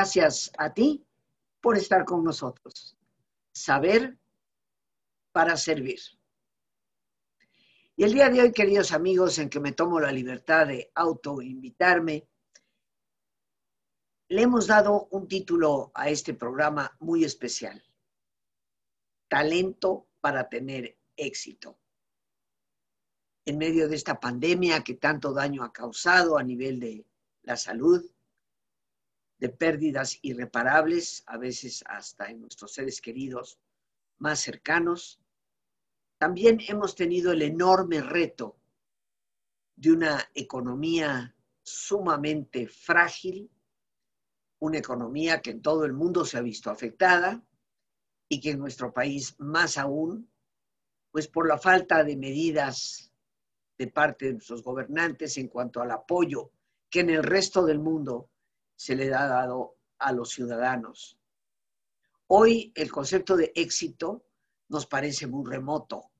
Gracias a ti por estar con nosotros. Saber para servir. Y el día de hoy, queridos amigos, en que me tomo la libertad de autoinvitarme, le hemos dado un título a este programa muy especial. Talento para tener éxito. En medio de esta pandemia que tanto daño ha causado a nivel de la salud, de pérdidas irreparables, a veces hasta en nuestros seres queridos más cercanos, también hemos tenido el enorme reto de una economía sumamente frágil, una economía que en todo el mundo se ha visto afectada y que en nuestro país más aún, pues por la falta de medidas de parte de nuestros gobernantes en cuanto al apoyo que en el resto del mundo se le ha dado a los ciudadanos. Hoy el concepto de éxito nos parece muy remoto,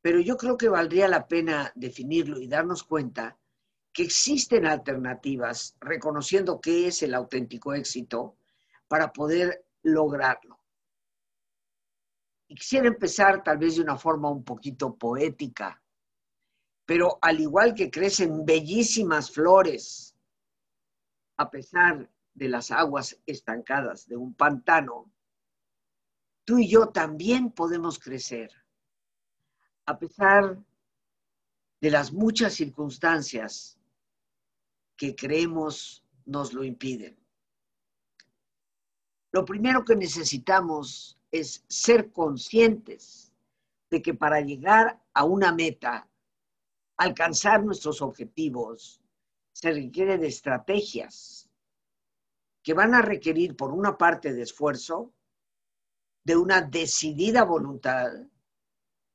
pero yo creo que valdría la pena definirlo y darnos cuenta que existen alternativas reconociendo qué es el auténtico éxito para poder lograrlo. Y quisiera empezar tal vez de una forma un poquito poética, pero al igual que crecen bellísimas flores a pesar de las aguas estancadas de un pantano, tú y yo también podemos crecer, a pesar de las muchas circunstancias que creemos nos lo impiden. Lo primero que necesitamos es ser conscientes de que para llegar a una meta, alcanzar nuestros objetivos, se requiere de estrategias que van a requerir, por una parte, de esfuerzo, de una decidida voluntad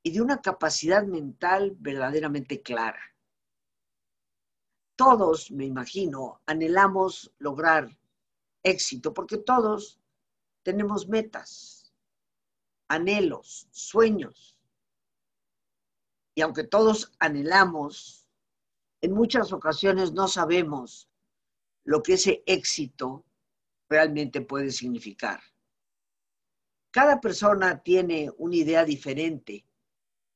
y de una capacidad mental verdaderamente clara. Todos, me imagino, anhelamos lograr éxito porque todos tenemos metas, anhelos, sueños. Y aunque todos anhelamos en muchas ocasiones no sabemos lo que ese éxito realmente puede significar. Cada persona tiene una idea diferente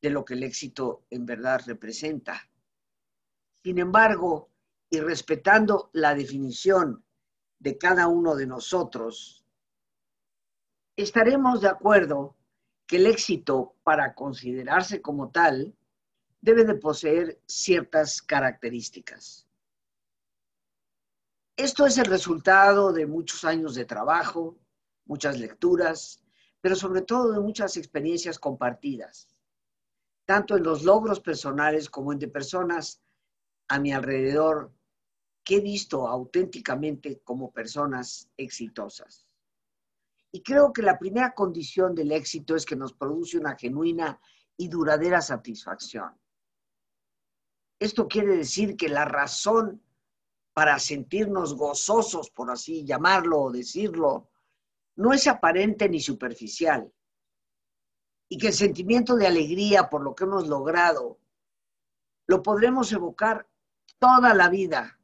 de lo que el éxito en verdad representa. Sin embargo, y respetando la definición de cada uno de nosotros, estaremos de acuerdo que el éxito, para considerarse como tal, debe de poseer ciertas características. Esto es el resultado de muchos años de trabajo, muchas lecturas, pero sobre todo de muchas experiencias compartidas, tanto en los logros personales como en de personas a mi alrededor que he visto auténticamente como personas exitosas. Y creo que la primera condición del éxito es que nos produce una genuina y duradera satisfacción. Esto quiere decir que la razón para sentirnos gozosos, por así llamarlo o decirlo, no es aparente ni superficial. Y que el sentimiento de alegría por lo que hemos logrado lo podremos evocar toda la vida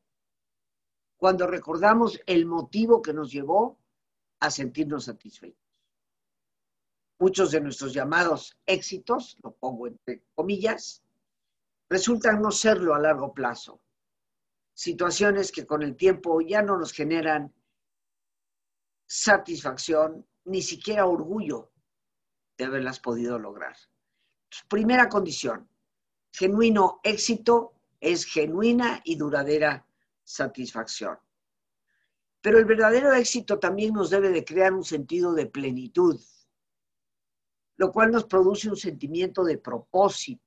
cuando recordamos el motivo que nos llevó a sentirnos satisfechos. Muchos de nuestros llamados éxitos, lo pongo entre comillas, resultan no serlo a largo plazo. Situaciones que con el tiempo ya no nos generan satisfacción, ni siquiera orgullo de haberlas podido lograr. Primera condición, genuino éxito es genuina y duradera satisfacción. Pero el verdadero éxito también nos debe de crear un sentido de plenitud, lo cual nos produce un sentimiento de propósito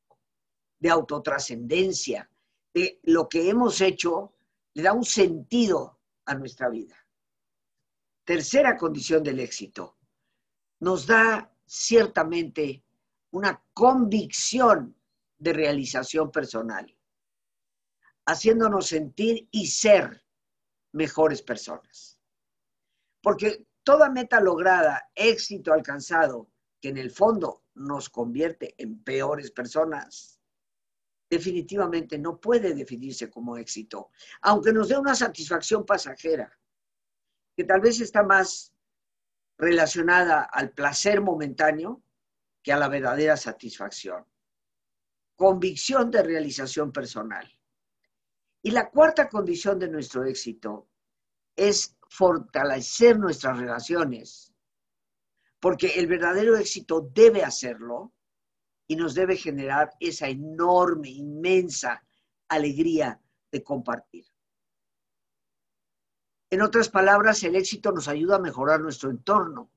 de autotrascendencia, de lo que hemos hecho, le da un sentido a nuestra vida. Tercera condición del éxito, nos da ciertamente una convicción de realización personal, haciéndonos sentir y ser mejores personas. Porque toda meta lograda, éxito alcanzado, que en el fondo nos convierte en peores personas, definitivamente no puede definirse como éxito, aunque nos dé una satisfacción pasajera. que tal vez está más relacionada al placer momentáneo que a la verdadera satisfacción. Convicción de realización personal. Y la cuarta condición de nuestro éxito es fortalecer nuestras relaciones, porque el verdadero éxito debe hacerlo y nos debe generar esa enorme, inmensa alegría de compartir. En otras palabras, el éxito nos ayuda a mejorar nuestro entorno,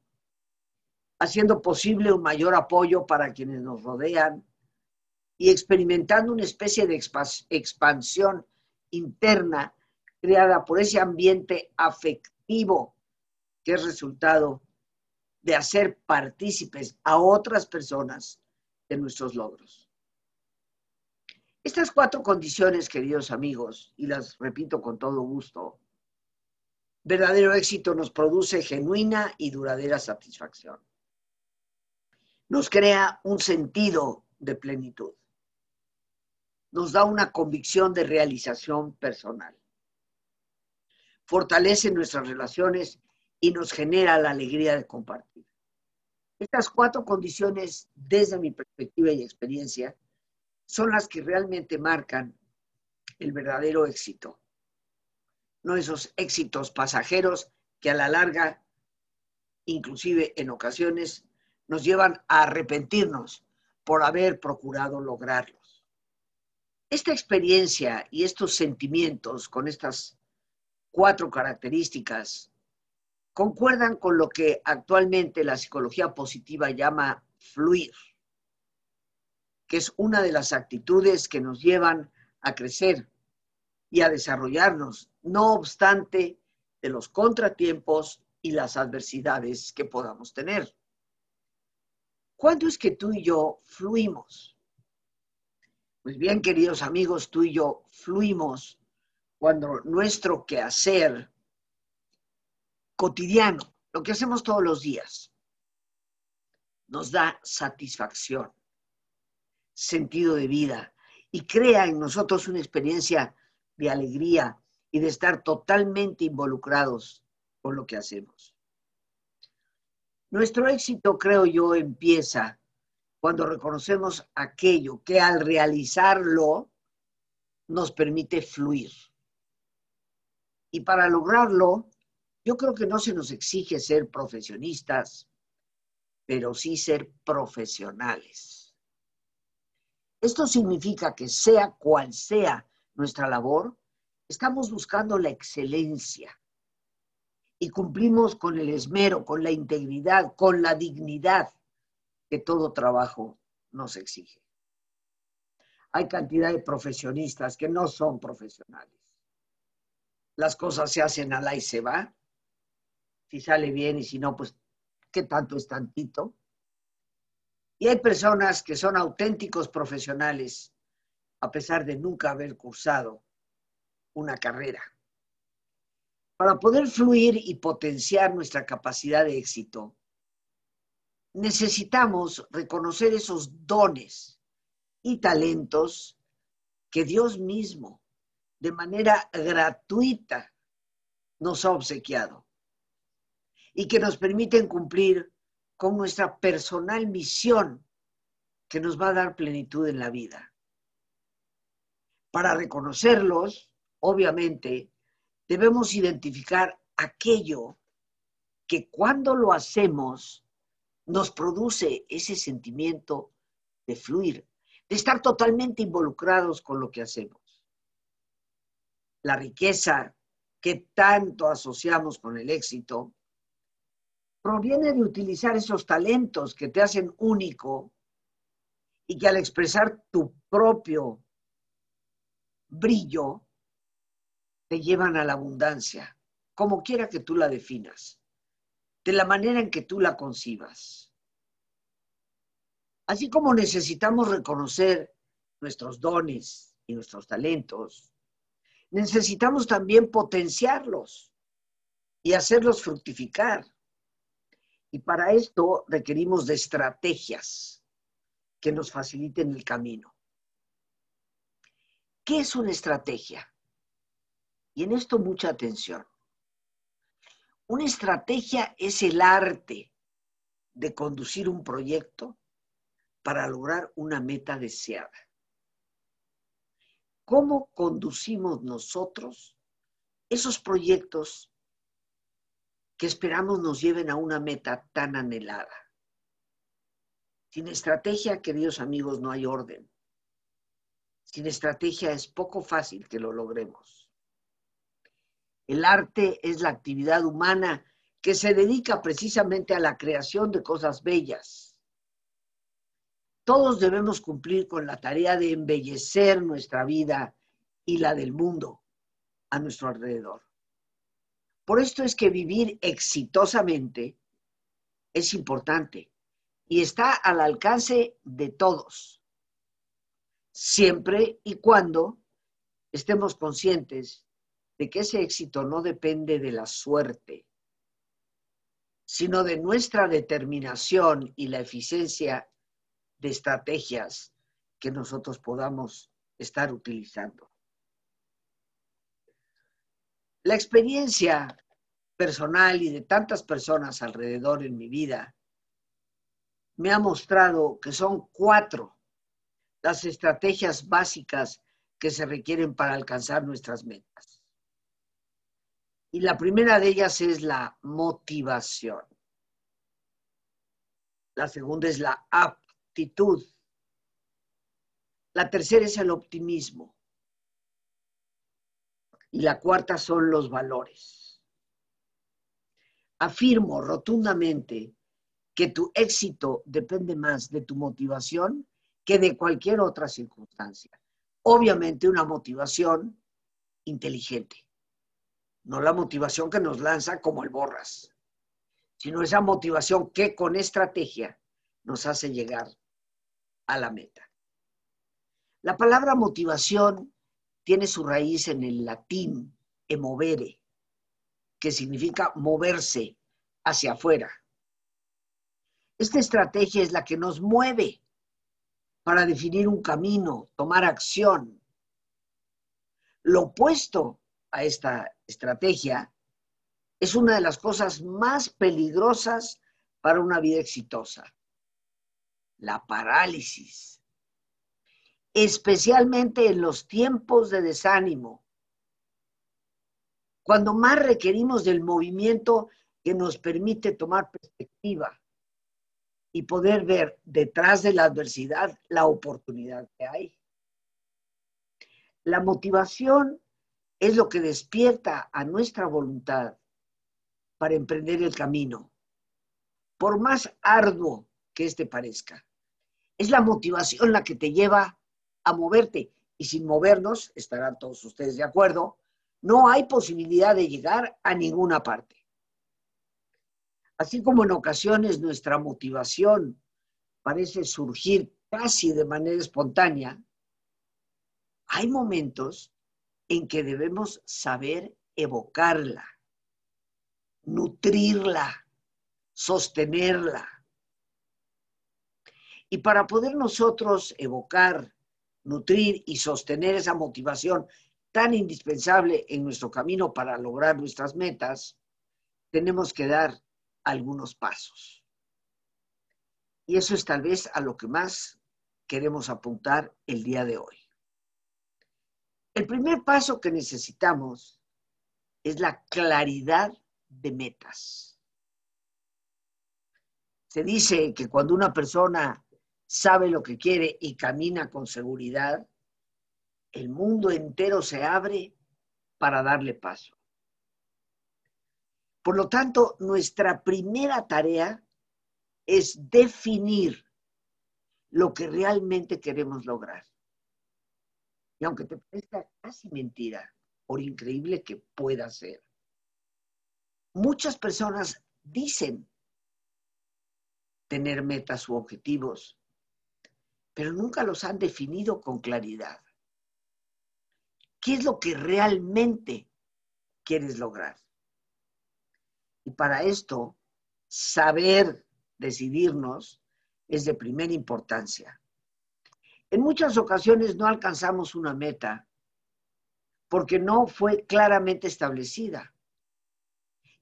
haciendo posible un mayor apoyo para quienes nos rodean y experimentando una especie de expansión interna creada por ese ambiente afectivo que es resultado de hacer partícipes a otras personas nuestros logros. Estas cuatro condiciones, queridos amigos, y las repito con todo gusto, verdadero éxito nos produce genuina y duradera satisfacción. Nos crea un sentido de plenitud. Nos da una convicción de realización personal. Fortalece nuestras relaciones y nos genera la alegría de compartir. Estas cuatro condiciones, desde mi perspectiva y experiencia, son las que realmente marcan el verdadero éxito no esos éxitos pasajeros que a la larga, inclusive en ocasiones, nos llevan a arrepentirnos por haber procurado lograrlos. Esta experiencia y estos sentimientos con estas cuatro características concuerdan con lo que actualmente la psicología positiva llama fluir, que es una de las actitudes que nos llevan a crecer y a desarrollarnos no obstante de los contratiempos y las adversidades que podamos tener. ¿Cuándo es que tú y yo fluimos? Pues bien, queridos amigos, tú y yo fluimos cuando nuestro quehacer cotidiano, lo que hacemos todos los días, nos da satisfacción, sentido de vida y crea en nosotros una experiencia de alegría, y de estar totalmente involucrados con lo que hacemos. Nuestro éxito, creo yo, empieza cuando reconocemos aquello que al realizarlo nos permite fluir. Y para lograrlo, yo creo que no se nos exige ser profesionistas, pero sí ser profesionales. Esto significa que sea cual sea nuestra labor, Estamos buscando la excelencia y cumplimos con el esmero, con la integridad, con la dignidad que todo trabajo nos exige. Hay cantidad de profesionistas que no son profesionales. Las cosas se hacen a la y se va. Si sale bien y si no, pues, ¿qué tanto es tantito? Y hay personas que son auténticos profesionales a pesar de nunca haber cursado una carrera. Para poder fluir y potenciar nuestra capacidad de éxito, necesitamos reconocer esos dones y talentos que Dios mismo, de manera gratuita, nos ha obsequiado y que nos permiten cumplir con nuestra personal misión que nos va a dar plenitud en la vida. Para reconocerlos, obviamente, debemos identificar aquello que cuando lo hacemos nos produce ese sentimiento de fluir, de estar totalmente involucrados con lo que hacemos. La riqueza que tanto asociamos con el éxito proviene de utilizar esos talentos que te hacen único y que al expresar tu propio brillo te llevan a la abundancia, como quiera que tú la definas, de la manera en que tú la concibas. Así como necesitamos reconocer nuestros dones y nuestros talentos, necesitamos también potenciarlos y hacerlos fructificar. Y para esto requerimos de estrategias que nos faciliten el camino. ¿Qué es una estrategia? Y en esto mucha atención. Una estrategia es el arte de conducir un proyecto para lograr una meta deseada. ¿Cómo conducimos nosotros esos proyectos que esperamos nos lleven a una meta tan anhelada? Sin estrategia, queridos amigos, no hay orden. Sin estrategia es poco fácil que lo logremos. El arte es la actividad humana que se dedica precisamente a la creación de cosas bellas. Todos debemos cumplir con la tarea de embellecer nuestra vida y la del mundo a nuestro alrededor. Por esto es que vivir exitosamente es importante y está al alcance de todos, siempre y cuando estemos conscientes de que ese éxito no depende de la suerte, sino de nuestra determinación y la eficiencia de estrategias que nosotros podamos estar utilizando. La experiencia personal y de tantas personas alrededor en mi vida me ha mostrado que son cuatro las estrategias básicas que se requieren para alcanzar nuestras metas. Y la primera de ellas es la motivación. La segunda es la aptitud. La tercera es el optimismo. Y la cuarta son los valores. Afirmo rotundamente que tu éxito depende más de tu motivación que de cualquier otra circunstancia. Obviamente una motivación inteligente no la motivación que nos lanza como el borras, sino esa motivación que con estrategia nos hace llegar a la meta. La palabra motivación tiene su raíz en el latín emovere, que significa moverse hacia afuera. Esta estrategia es la que nos mueve para definir un camino, tomar acción. Lo opuesto a esta estrategia es una de las cosas más peligrosas para una vida exitosa. La parálisis. Especialmente en los tiempos de desánimo. Cuando más requerimos del movimiento que nos permite tomar perspectiva y poder ver detrás de la adversidad la oportunidad que hay. La motivación es lo que despierta a nuestra voluntad para emprender el camino, por más arduo que éste parezca. Es la motivación la que te lleva a moverte y sin movernos, estarán todos ustedes de acuerdo, no hay posibilidad de llegar a ninguna parte. Así como en ocasiones nuestra motivación parece surgir casi de manera espontánea, hay momentos en que debemos saber evocarla, nutrirla, sostenerla. Y para poder nosotros evocar, nutrir y sostener esa motivación tan indispensable en nuestro camino para lograr nuestras metas, tenemos que dar algunos pasos. Y eso es tal vez a lo que más queremos apuntar el día de hoy. El primer paso que necesitamos es la claridad de metas. Se dice que cuando una persona sabe lo que quiere y camina con seguridad, el mundo entero se abre para darle paso. Por lo tanto, nuestra primera tarea es definir lo que realmente queremos lograr. Y aunque te parezca casi mentira, por increíble que pueda ser, muchas personas dicen tener metas u objetivos, pero nunca los han definido con claridad. ¿Qué es lo que realmente quieres lograr? Y para esto, saber decidirnos es de primera importancia. En muchas ocasiones no alcanzamos una meta porque no fue claramente establecida.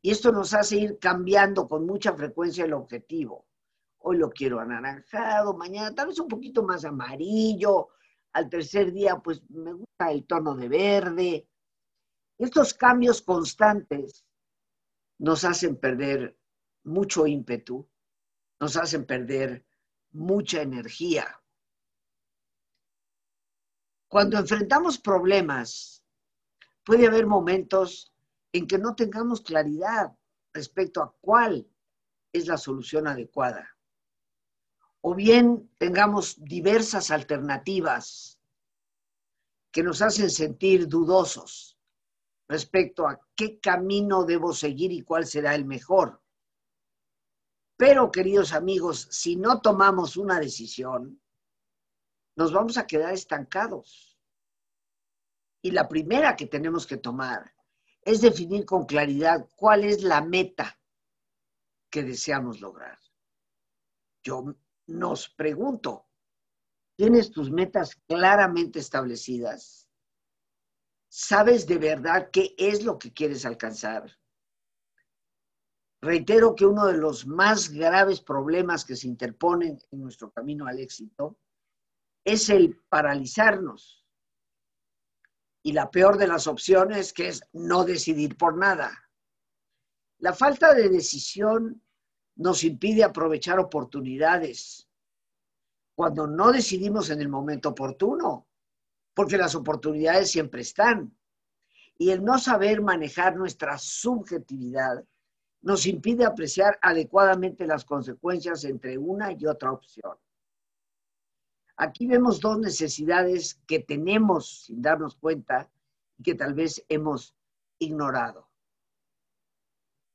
Y esto nos hace ir cambiando con mucha frecuencia el objetivo. Hoy lo quiero anaranjado, mañana tal vez un poquito más amarillo, al tercer día pues me gusta el tono de verde. Estos cambios constantes nos hacen perder mucho ímpetu, nos hacen perder mucha energía. Cuando enfrentamos problemas, puede haber momentos en que no tengamos claridad respecto a cuál es la solución adecuada. O bien tengamos diversas alternativas que nos hacen sentir dudosos respecto a qué camino debo seguir y cuál será el mejor. Pero, queridos amigos, si no tomamos una decisión, nos vamos a quedar estancados. Y la primera que tenemos que tomar es definir con claridad cuál es la meta que deseamos lograr. Yo nos pregunto, ¿tienes tus metas claramente establecidas? ¿Sabes de verdad qué es lo que quieres alcanzar? Reitero que uno de los más graves problemas que se interponen en nuestro camino al éxito es el paralizarnos. Y la peor de las opciones que es no decidir por nada. La falta de decisión nos impide aprovechar oportunidades cuando no decidimos en el momento oportuno, porque las oportunidades siempre están. Y el no saber manejar nuestra subjetividad nos impide apreciar adecuadamente las consecuencias entre una y otra opción. Aquí vemos dos necesidades que tenemos sin darnos cuenta y que tal vez hemos ignorado.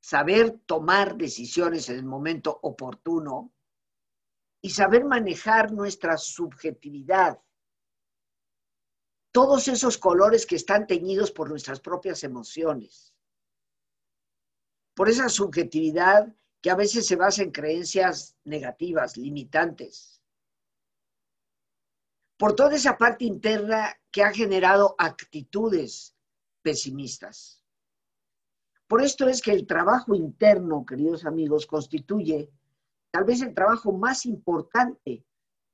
Saber tomar decisiones en el momento oportuno y saber manejar nuestra subjetividad. Todos esos colores que están teñidos por nuestras propias emociones. Por esa subjetividad que a veces se basa en creencias negativas, limitantes por toda esa parte interna que ha generado actitudes pesimistas. Por esto es que el trabajo interno, queridos amigos, constituye tal vez el trabajo más importante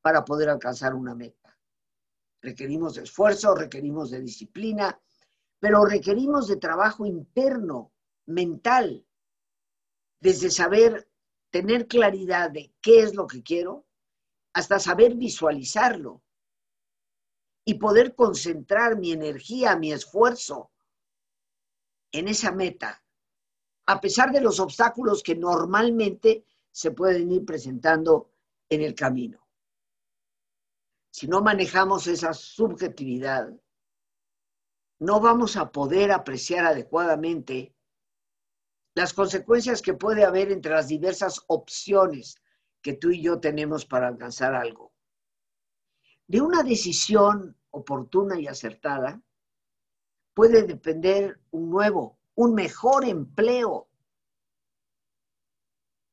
para poder alcanzar una meta. Requerimos esfuerzo, requerimos de disciplina, pero requerimos de trabajo interno, mental, desde saber tener claridad de qué es lo que quiero, hasta saber visualizarlo, y poder concentrar mi energía, mi esfuerzo en esa meta, a pesar de los obstáculos que normalmente se pueden ir presentando en el camino. Si no manejamos esa subjetividad, no vamos a poder apreciar adecuadamente las consecuencias que puede haber entre las diversas opciones que tú y yo tenemos para alcanzar algo. De una decisión oportuna y acertada puede depender un nuevo, un mejor empleo.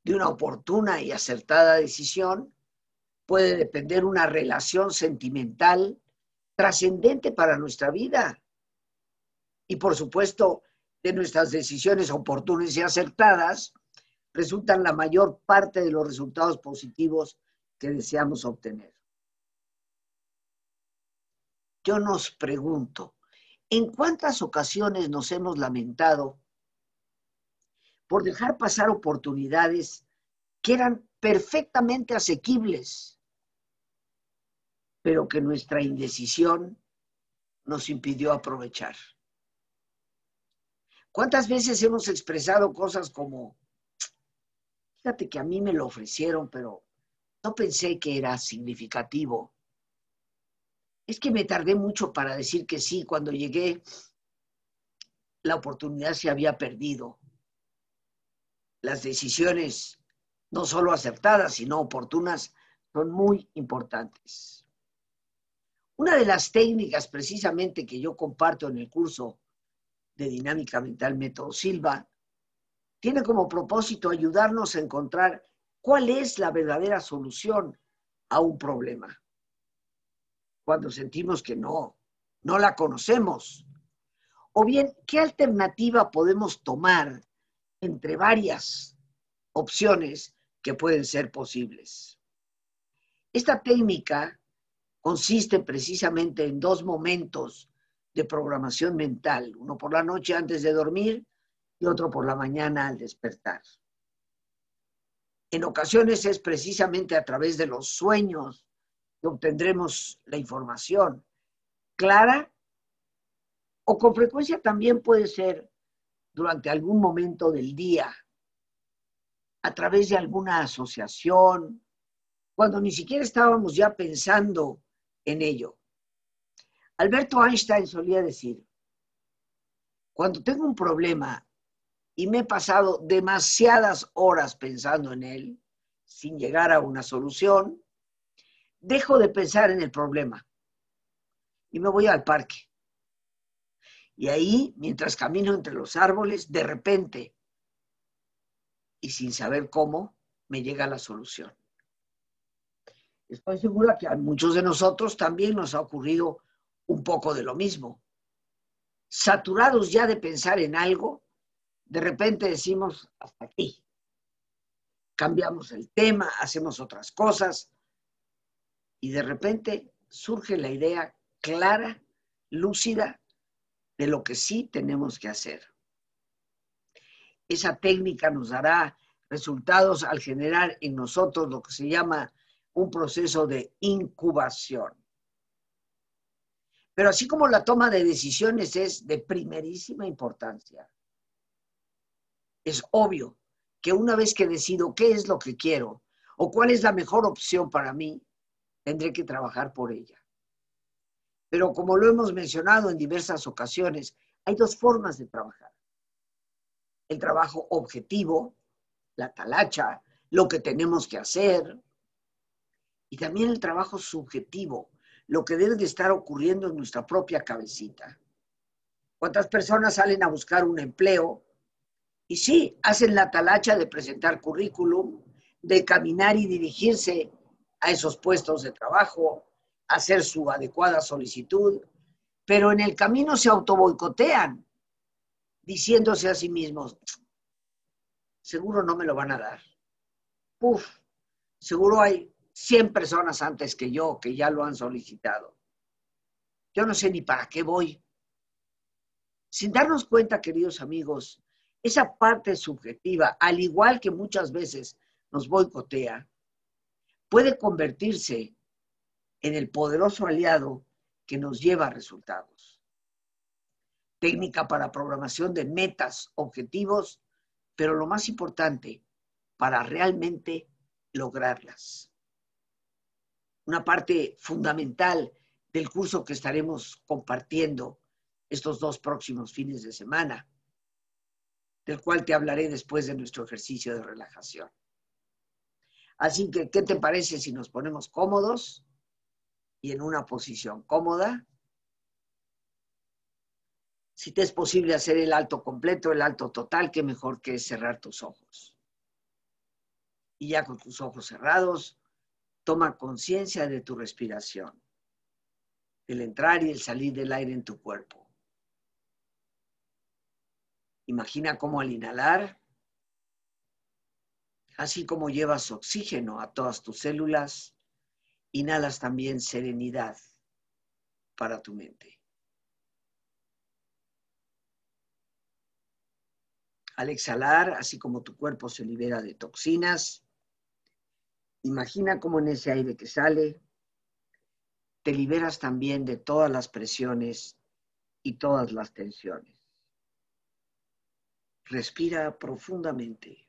De una oportuna y acertada decisión puede depender una relación sentimental trascendente para nuestra vida. Y por supuesto, de nuestras decisiones oportunas y acertadas resultan la mayor parte de los resultados positivos que deseamos obtener yo nos pregunto, ¿en cuántas ocasiones nos hemos lamentado por dejar pasar oportunidades que eran perfectamente asequibles, pero que nuestra indecisión nos impidió aprovechar? ¿Cuántas veces hemos expresado cosas como, fíjate que a mí me lo ofrecieron, pero no pensé que era significativo? Es que me tardé mucho para decir que sí. Cuando llegué, la oportunidad se había perdido. Las decisiones, no solo acertadas, sino oportunas, son muy importantes. Una de las técnicas precisamente que yo comparto en el curso de Dinámica Mental Método Silva tiene como propósito ayudarnos a encontrar cuál es la verdadera solución a un problema cuando sentimos que no, no la conocemos. O bien, ¿qué alternativa podemos tomar entre varias opciones que pueden ser posibles. Esta técnica consiste precisamente en dos momentos de programación mental, uno por la noche antes de dormir y otro por la mañana al despertar. En ocasiones es precisamente a través de los sueños que obtendremos la información clara o con frecuencia también puede ser durante algún momento del día, a través de alguna asociación, cuando ni siquiera estábamos ya pensando en ello. Alberto Einstein solía decir, cuando tengo un problema y me he pasado demasiadas horas pensando en él, sin llegar a una solución, dejo de pensar en el problema y me voy al parque. Y ahí, mientras camino entre los árboles, de repente, y sin saber cómo, me llega la solución. Estoy segura que a muchos de nosotros también nos ha ocurrido un poco de lo mismo. Saturados ya de pensar en algo, de repente decimos, hasta aquí. Cambiamos el tema, hacemos otras cosas y de repente surge la idea clara, lúcida, de lo que sí tenemos que hacer. Esa técnica nos dará resultados al generar en nosotros lo que se llama un proceso de incubación. Pero así como la toma de decisiones es de primerísima importancia, es obvio que una vez que decido qué es lo que quiero o cuál es la mejor opción para mí, tendré que trabajar por ella. Pero como lo hemos mencionado en diversas ocasiones, hay dos formas de trabajar. El trabajo objetivo, la talacha, lo que tenemos que hacer, y también el trabajo subjetivo, lo que debe de estar ocurriendo en nuestra propia cabecita. ¿Cuántas personas salen a buscar un empleo? Y sí, hacen la talacha de presentar currículum, de caminar y dirigirse a esos puestos de trabajo, hacer su adecuada solicitud, pero en el camino se autoboicotean, diciéndose a sí mismos, seguro no me lo van a dar. Uf, seguro hay 100 personas antes que yo que ya lo han solicitado. Yo no sé ni para qué voy. Sin darnos cuenta, queridos amigos, esa parte subjetiva, al igual que muchas veces nos boicotea, puede convertirse en el poderoso aliado que nos lleva a resultados. Técnica para programación de metas, objetivos, pero lo más importante, para realmente lograrlas. Una parte fundamental del curso que estaremos compartiendo estos dos próximos fines de semana, del cual te hablaré después de nuestro ejercicio de relajación. Así que, ¿qué te parece si nos ponemos cómodos y en una posición cómoda? Si te es posible hacer el alto completo, el alto total, qué mejor que cerrar tus ojos. Y ya con tus ojos cerrados, toma conciencia de tu respiración, el entrar y el salir del aire en tu cuerpo. Imagina cómo al inhalar Así como llevas oxígeno a todas tus células, inhalas también serenidad para tu mente. Al exhalar, así como tu cuerpo se libera de toxinas, imagina cómo en ese aire que sale, te liberas también de todas las presiones y todas las tensiones. Respira profundamente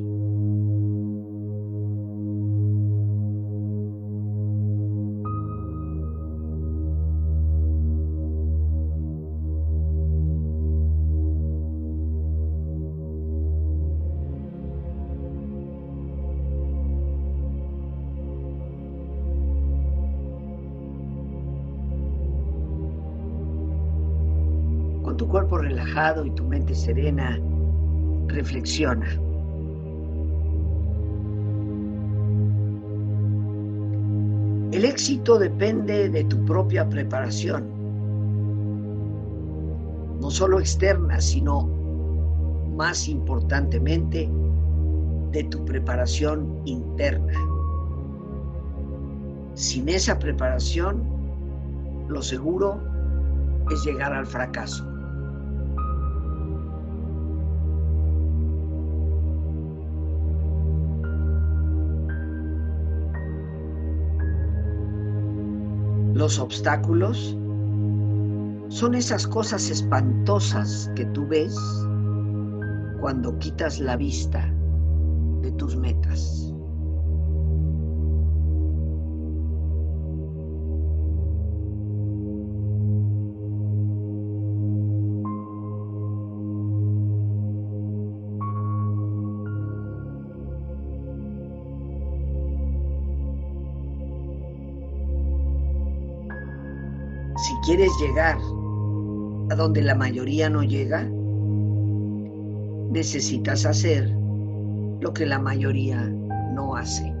Y tu mente serena, reflexiona. El éxito depende de tu propia preparación, no solo externa, sino más importantemente de tu preparación interna. Sin esa preparación, lo seguro es llegar al fracaso. Los obstáculos son esas cosas espantosas que tú ves cuando quitas la vista de tus metas. Llegar a donde la mayoría no llega, necesitas hacer lo que la mayoría no hace.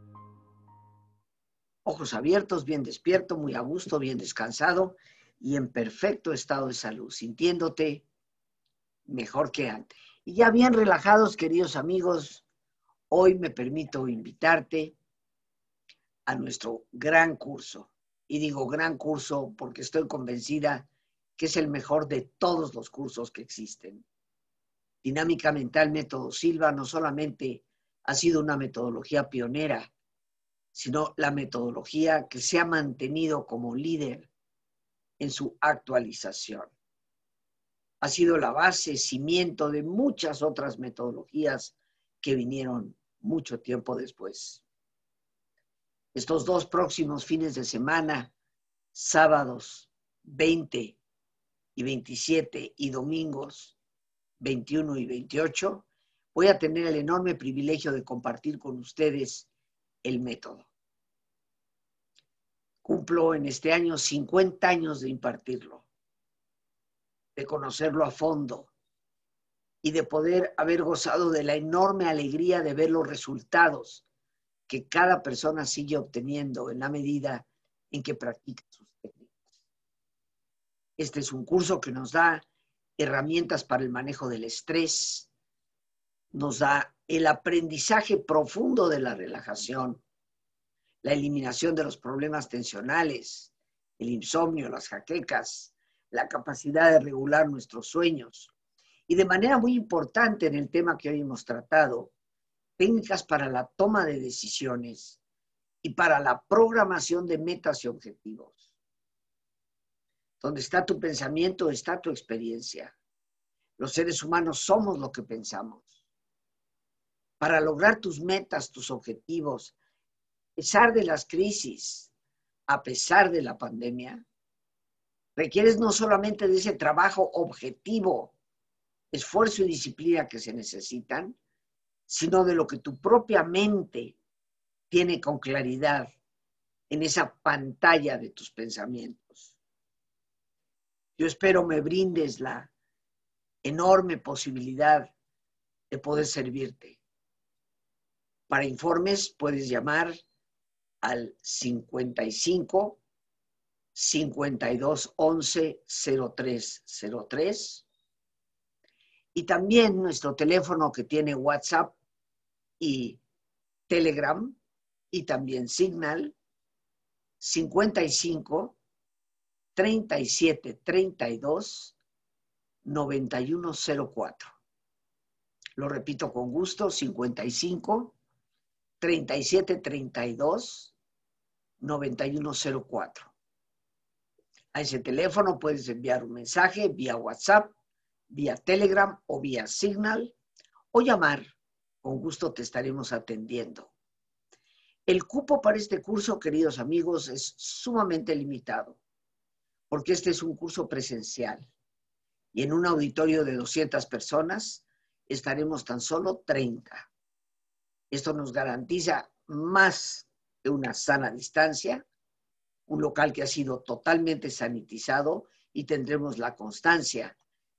ojos abiertos, bien despierto, muy a gusto, bien descansado y en perfecto estado de salud, sintiéndote mejor que antes. Y ya bien relajados, queridos amigos, hoy me permito invitarte a nuestro gran curso. Y digo gran curso porque estoy convencida que es el mejor de todos los cursos que existen. Dinámica Mental Método Silva no solamente ha sido una metodología pionera sino la metodología que se ha mantenido como líder en su actualización. Ha sido la base, cimiento de muchas otras metodologías que vinieron mucho tiempo después. Estos dos próximos fines de semana, sábados 20 y 27 y domingos 21 y 28, voy a tener el enorme privilegio de compartir con ustedes el método. Cumplo en este año 50 años de impartirlo, de conocerlo a fondo y de poder haber gozado de la enorme alegría de ver los resultados que cada persona sigue obteniendo en la medida en que practica sus técnicas. Este es un curso que nos da herramientas para el manejo del estrés, nos da el aprendizaje profundo de la relajación, la eliminación de los problemas tensionales, el insomnio, las jaquecas, la capacidad de regular nuestros sueños. Y de manera muy importante en el tema que hoy hemos tratado, técnicas para la toma de decisiones y para la programación de metas y objetivos. Donde está tu pensamiento, está tu experiencia. Los seres humanos somos lo que pensamos para lograr tus metas, tus objetivos, a pesar de las crisis, a pesar de la pandemia, requieres no solamente de ese trabajo objetivo, esfuerzo y disciplina que se necesitan, sino de lo que tu propia mente tiene con claridad en esa pantalla de tus pensamientos. Yo espero me brindes la enorme posibilidad de poder servirte. Para informes puedes llamar al 55 52 11 0303 y también nuestro teléfono que tiene WhatsApp y Telegram y también Signal 55 37 32 9104. Lo repito con gusto, 55 3732 9104. A ese teléfono puedes enviar un mensaje vía WhatsApp, vía Telegram o vía Signal o llamar. Con gusto te estaremos atendiendo. El cupo para este curso, queridos amigos, es sumamente limitado, porque este es un curso presencial y en un auditorio de 200 personas estaremos tan solo 30. Esto nos garantiza más que una sana distancia, un local que ha sido totalmente sanitizado y tendremos la constancia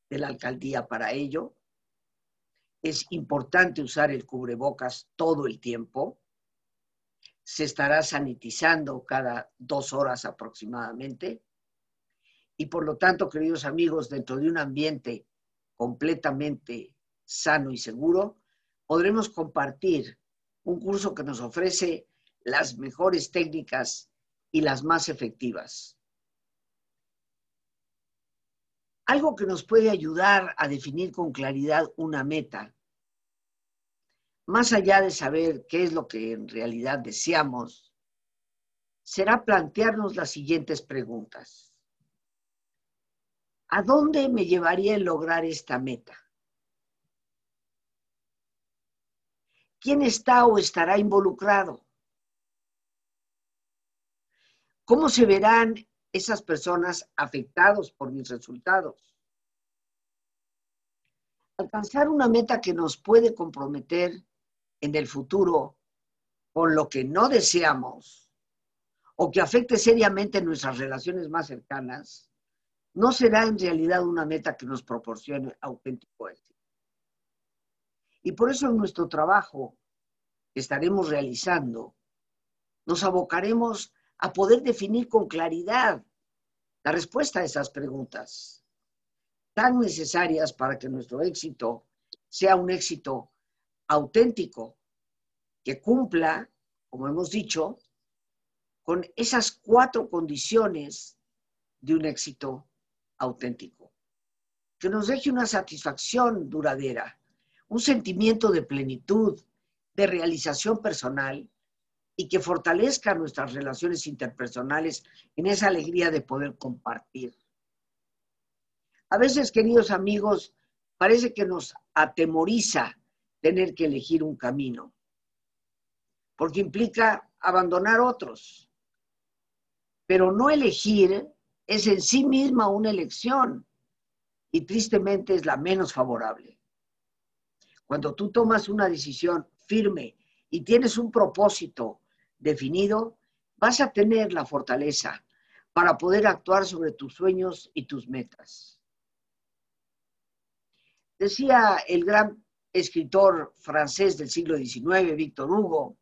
de la alcaldía para ello. Es importante usar el cubrebocas todo el tiempo. Se estará sanitizando cada dos horas aproximadamente. Y por lo tanto, queridos amigos, dentro de un ambiente completamente sano y seguro, podremos compartir un curso que nos ofrece las mejores técnicas y las más efectivas. Algo que nos puede ayudar a definir con claridad una meta, más allá de saber qué es lo que en realidad deseamos, será plantearnos las siguientes preguntas. ¿A dónde me llevaría el lograr esta meta? ¿Quién está o estará involucrado? ¿Cómo se verán esas personas afectados por mis resultados? Alcanzar una meta que nos puede comprometer en el futuro con lo que no deseamos o que afecte seriamente nuestras relaciones más cercanas, no será en realidad una meta que nos proporcione auténtico éxito. Y por eso en nuestro trabajo que estaremos realizando, nos abocaremos a poder definir con claridad la respuesta a esas preguntas, tan necesarias para que nuestro éxito sea un éxito auténtico, que cumpla, como hemos dicho, con esas cuatro condiciones de un éxito auténtico. Que nos deje una satisfacción duradera, un sentimiento de plenitud, de realización personal y que fortalezca nuestras relaciones interpersonales en esa alegría de poder compartir. A veces, queridos amigos, parece que nos atemoriza tener que elegir un camino, porque implica abandonar otros. Pero no elegir es en sí misma una elección y tristemente es la menos favorable. Cuando tú tomas una decisión firme y tienes un propósito definido, vas a tener la fortaleza para poder actuar sobre tus sueños y tus metas. Decía el gran escritor francés del siglo XIX, Víctor Hugo,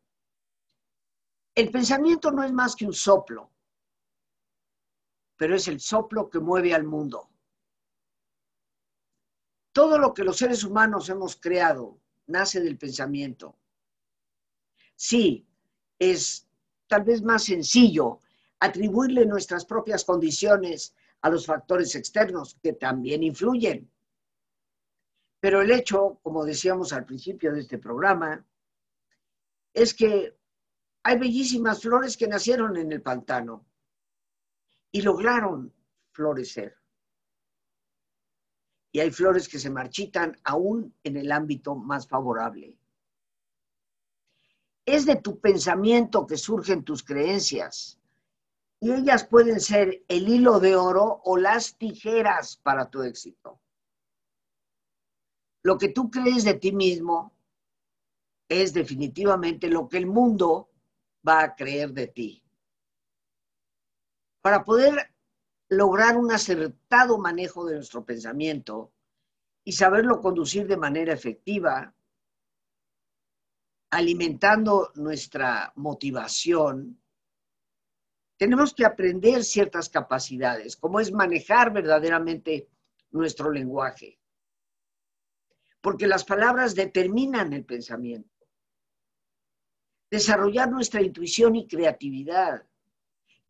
el pensamiento no es más que un soplo, pero es el soplo que mueve al mundo. Todo lo que los seres humanos hemos creado nace del pensamiento. Sí, es tal vez más sencillo atribuirle nuestras propias condiciones a los factores externos que también influyen. Pero el hecho, como decíamos al principio de este programa, es que hay bellísimas flores que nacieron en el pantano y lograron florecer. Y hay flores que se marchitan aún en el ámbito más favorable. Es de tu pensamiento que surgen tus creencias. Y ellas pueden ser el hilo de oro o las tijeras para tu éxito. Lo que tú crees de ti mismo es definitivamente lo que el mundo va a creer de ti. Para poder lograr un acertado manejo de nuestro pensamiento y saberlo conducir de manera efectiva, alimentando nuestra motivación, tenemos que aprender ciertas capacidades, como es manejar verdaderamente nuestro lenguaje. Porque las palabras determinan el pensamiento. Desarrollar nuestra intuición y creatividad,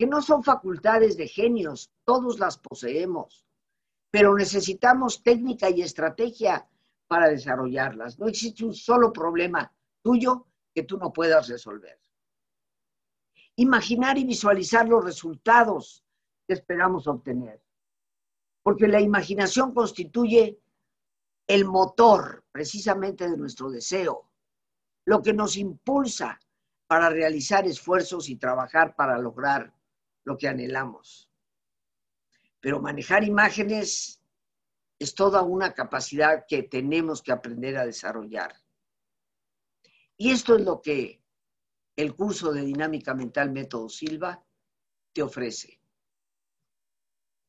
que no son facultades de genios, todos las poseemos, pero necesitamos técnica y estrategia para desarrollarlas. No existe un solo problema tuyo que tú no puedas resolver. Imaginar y visualizar los resultados que esperamos obtener. Porque la imaginación constituye el motor precisamente de nuestro deseo, lo que nos impulsa para realizar esfuerzos y trabajar para lograr lo que anhelamos. Pero manejar imágenes es toda una capacidad que tenemos que aprender a desarrollar. Y esto es lo que el curso de Dinámica Mental Método Silva te ofrece.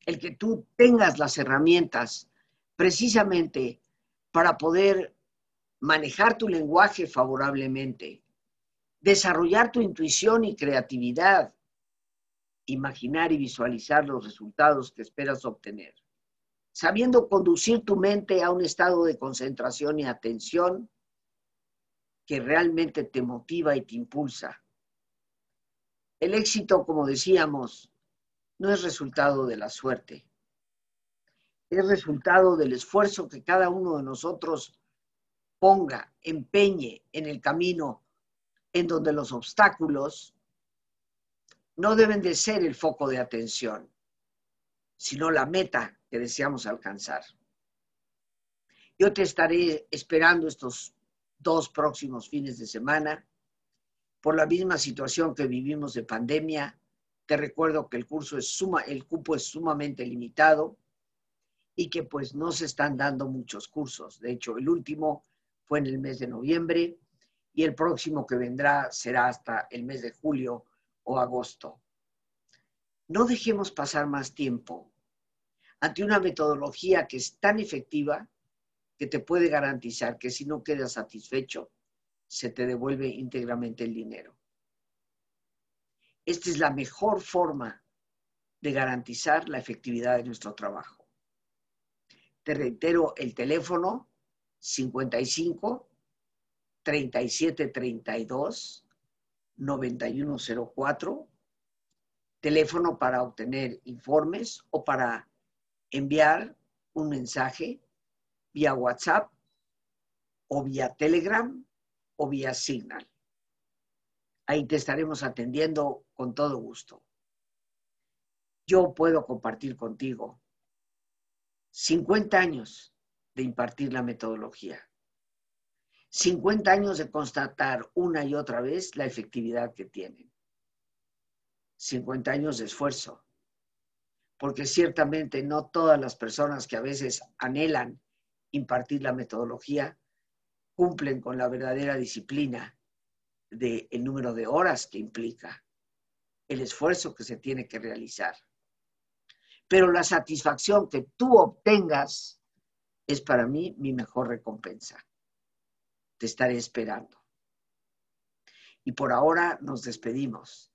El que tú tengas las herramientas precisamente para poder manejar tu lenguaje favorablemente, desarrollar tu intuición y creatividad, imaginar y visualizar los resultados que esperas obtener, sabiendo conducir tu mente a un estado de concentración y atención que realmente te motiva y te impulsa. El éxito, como decíamos, no es resultado de la suerte, es resultado del esfuerzo que cada uno de nosotros ponga, empeñe en el camino en donde los obstáculos no deben de ser el foco de atención, sino la meta que deseamos alcanzar. Yo te estaré esperando estos dos próximos fines de semana. Por la misma situación que vivimos de pandemia, te recuerdo que el curso es suma, el cupo es sumamente limitado y que pues no se están dando muchos cursos. De hecho, el último fue en el mes de noviembre y el próximo que vendrá será hasta el mes de julio o agosto. No dejemos pasar más tiempo ante una metodología que es tan efectiva que te puede garantizar que si no quedas satisfecho, se te devuelve íntegramente el dinero. Esta es la mejor forma de garantizar la efectividad de nuestro trabajo. Te reitero el teléfono 55 37 32 9104, teléfono para obtener informes o para enviar un mensaje vía WhatsApp o vía Telegram o vía Signal. Ahí te estaremos atendiendo con todo gusto. Yo puedo compartir contigo 50 años de impartir la metodología. 50 años de constatar una y otra vez la efectividad que tienen. 50 años de esfuerzo. Porque ciertamente no todas las personas que a veces anhelan impartir la metodología cumplen con la verdadera disciplina del número de horas que implica, el esfuerzo que se tiene que realizar. Pero la satisfacción que tú obtengas es para mí mi mejor recompensa. Te estaré esperando. Y por ahora nos despedimos,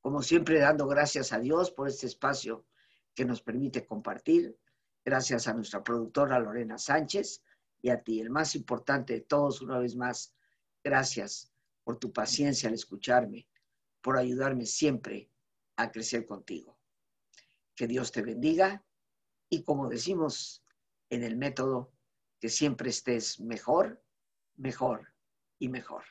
como siempre dando gracias a Dios por este espacio que nos permite compartir, gracias a nuestra productora Lorena Sánchez y a ti, el más importante de todos, una vez más, gracias por tu paciencia al escucharme, por ayudarme siempre a crecer contigo. Que Dios te bendiga y como decimos en el método, que siempre estés mejor, mejor y mejor.